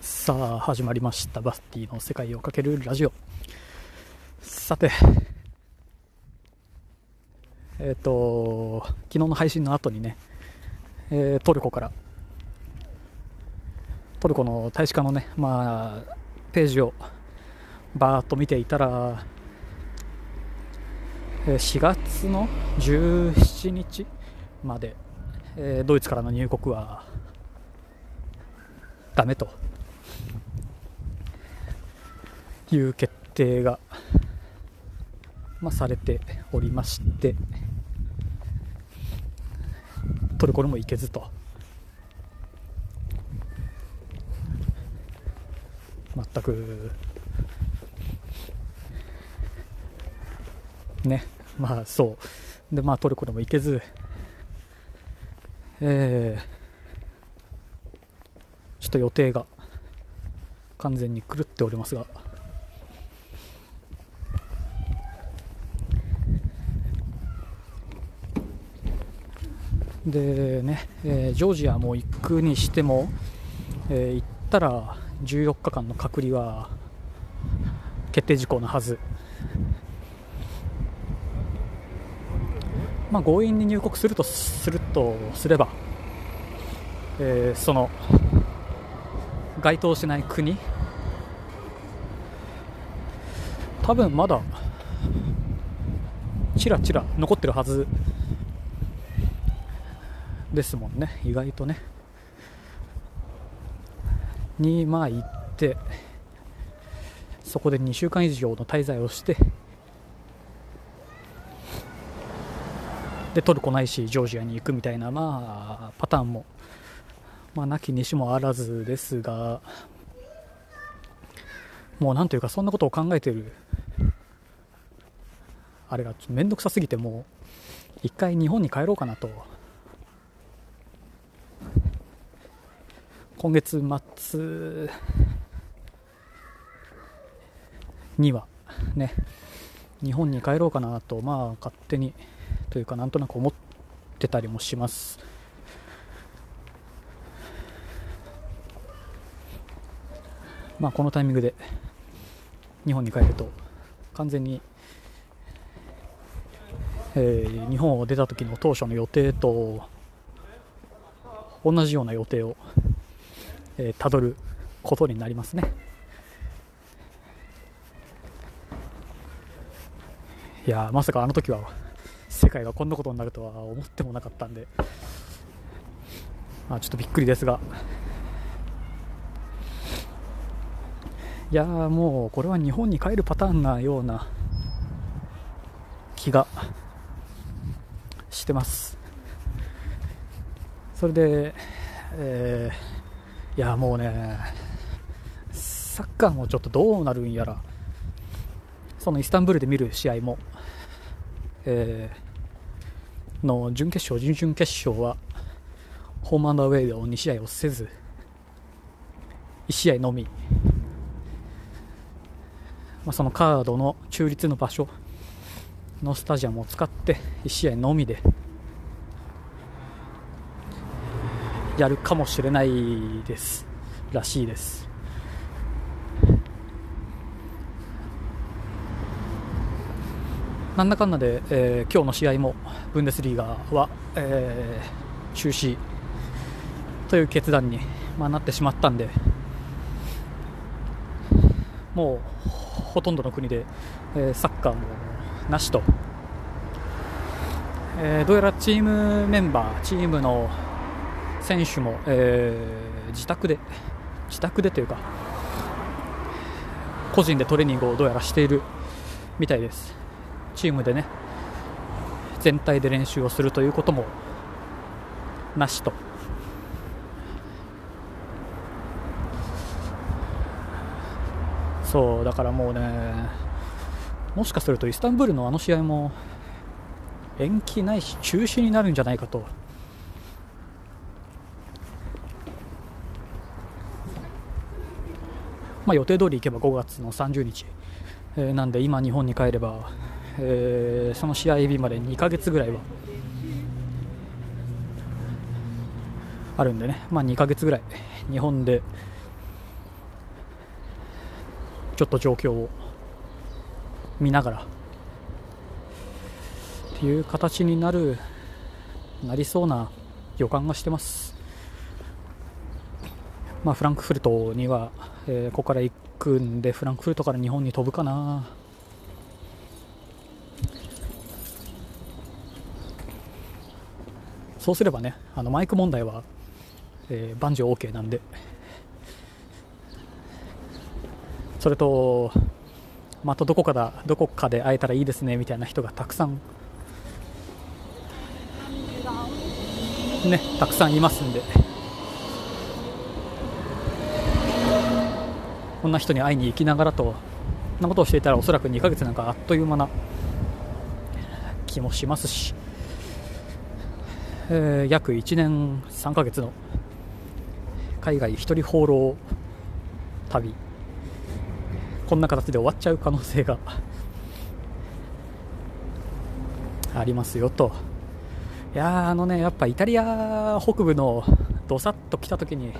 さあ始まりました。バスティの世界をかけるラジオ。さてえっ、と昨日の配信の後にね、えートルコからトルコの大使館のねまあページをバーッと見ていたら4月の17日まで、えードイツからの入国はダメと。いう決定が、まあ、されておりましてトルコにも行けずと。全くねまあそう。でまあトルコにも行けずえーちょっと予定が完全に狂っておりますが。でね、えージョージアも行くにしても、えー行ったら14日間の隔離は決定事項のはず。まあ強引に入国するとするとすれば、えーその該当しない国。多分まだちらちら残ってるはず。ですもんね。意外とね。にまあ行ってそこで2週間以上の滞在をしてでトルコないしジョージアに行くみたいなまあパターンもまあ、なきにしもあらずですが、もうなんというか、そんなことを考えてる、あれがめんどくさすぎて、もう、一回日本に帰ろうかなと、今月末には、ね、日本に帰ろうかなと、まあ、勝手に、というか、なんとなく思ってたりもします。まあ、このタイミングで日本に帰ると完全に、えー日本を出た時の当初の予定と同じような予定をえーたど、ることになりますね。いやまさかあの時は世界がこんなことになるとは思ってもなかったんで、まあ、ちょっとびっくりですがいやもうこれは日本に帰るパターンなような気がしてますそれで、えーいやもうねサッカーもちょっとどうなるんやら。そのイスタンブールで見る試合も、えーの準決勝準々決勝はホームアンダーウェイを2試合をせず1試合のみ。まあ、そのカードの中立の場所のスタジアムを使って1試合のみでやるかもしれないです。らしいです。なんだかんだで、えー今日の試合もブンデスリーガは、えー中止という決断に、まあ、なってしまったんでもうほとんどの国で、えーサッカーもなしと、えーどうやらチームメンバー、チームの選手も、えー自宅で、自宅でというか、個人でトレーニングをどうやらしているみたいです、チームでね、全体で練習をするということもなしと。そうだからもうねもしかするとイスタンブールのあの試合も延期ないし中止になるんじゃないかとまあ、予定通り行けば5月の30日、えーなんで今日本に帰れば、えーその試合日まで2ヶ月ぐらいはあるんでね、まあ、2ヶ月ぐらい日本でちょっと状況を見ながらっていう形になるなりそうな予感がしてます。まあフランクフルトには、えー、ここから行くんでフランクフルトから日本に飛ぶかな。そうすればねあのマイク問題は、えー、万事 OK なんで。それとまたどこかだどこかで会えたらいいですねみたいな人がたくさん。ねたくさんいますんで。こんな人に会いに行きながらとこんなことをしていたらおそらく2ヶ月なんかあっという間な気もしますし、えー、約1年3ヶ月の海外一人放浪旅。こんな形で終わっちゃう可能性がありますよと。いやあのねやっぱイタリア北部のどさっと来た時に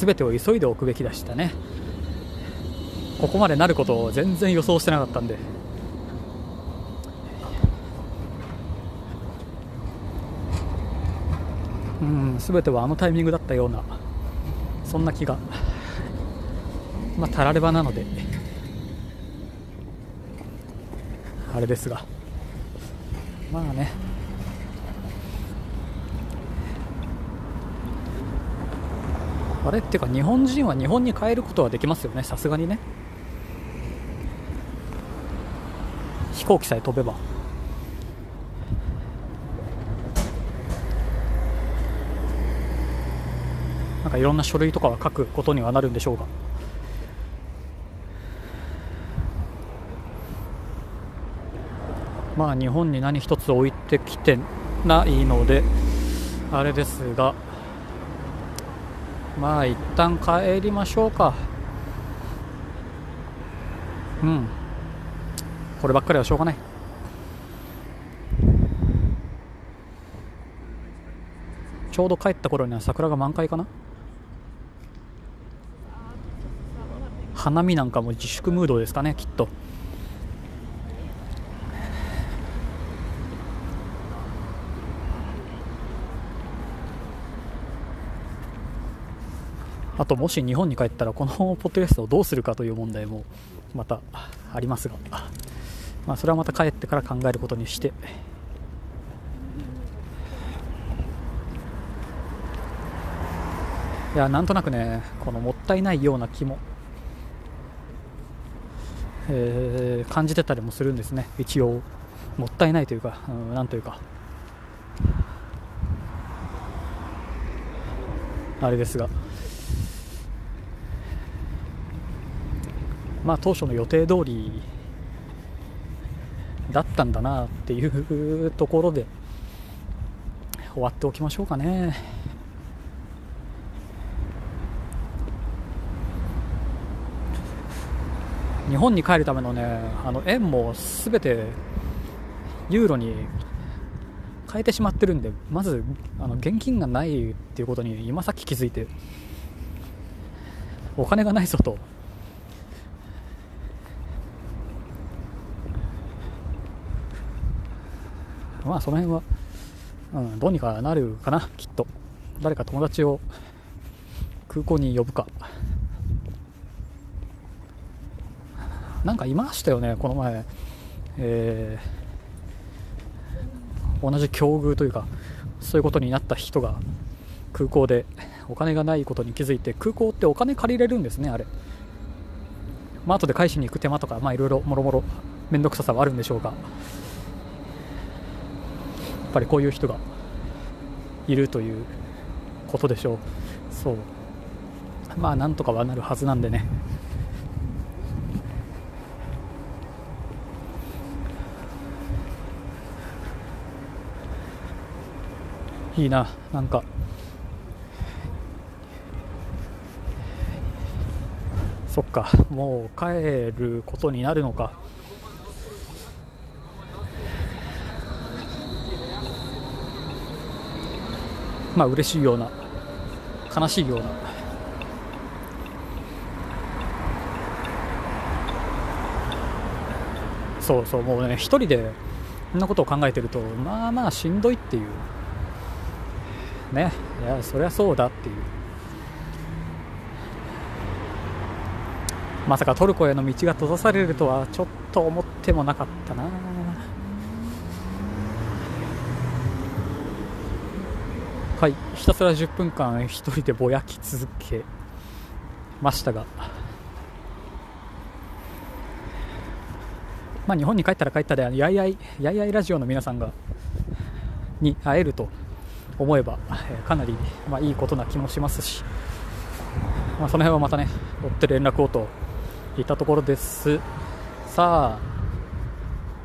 全てを急いでおくべきでしたね。ここまでなることを全然予想してなかったんで。うん全てはあのタイミングだったようなそんな気が。まあたらればなので。あれですが。まあね。あれっていうか日本人は日本に帰ることはできますよね。さすがにね。飛行機さえ飛べば。なんかいろんな書類とかは書くことにはなるんでしょうが。まあ日本に何一つ置いてきてないのであれですが。まあ一旦帰りましょうか。うん。こればっかりはしょうがない。ちょうど帰った頃には桜が満開かな。花見なんかも自粛ムードですかねきっと。あともし日本に帰ったらこの ポッドキャストをどうするかという問題もまたありますが、まあ、それはまた帰ってから考えることにして。いやなんとなくねこのもったいないような気もえー、感じてたりもするんですね、一応、もったいないというか、うん、なんというか、あれですが、まあ、当初の予定通りだったんだなっていう ところで終わっておきましょうかね。日本に帰るためのねあの円もすべてユーロに変えてしまってるんでまずあの現金がないっていうことに今さっき気づいてお金がないぞとまあその辺は、うん、どうにかなるかなきっと。誰か友達を空港に呼ぶか。なんかいましたよね、この前、えー、同じ境遇というか、そういうことになった人が空港でお金がないことに気づいて、空港ってお金借りれるんですね、あれ。まあ後で返しに行く手間とか、まあいろいろもろもろ面倒くささはあるんでしょうが、っぱりこういう人がいるということでしょう。そう。まあなんとかはなるはずなんでね。いいななんかそっかもう帰ることになるのかまあ嬉しいような悲しいような。そうそうもうね一人でそんなことを考えてるとまあまあしんどいっていう。ねいやそりゃそうだっていう。まさかトルコへの道が閉ざされるとはちょっと思ってもなかったな。はい。ひたすら10分間一人でぼやき続けましたが。まあ、日本に帰ったら帰ったでやいやいやいやいラジオの皆さんがに会えると思えば、かなり、まあ、いいことな気もしますし、まあ、その辺はまたね追って連絡をといったところです。さあ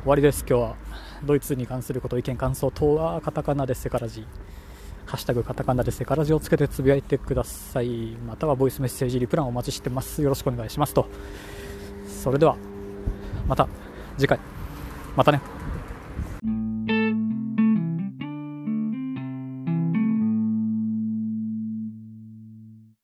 終わりです。今日はドイツに関すること意見感想等はカタカナでセカラジ。ーハッシュタグカタカナでセカラジをつけてつぶやいてください。またはボイスメッセージリプランお待ちしてます。よろしくお願いしますと。それではまた次回。またね。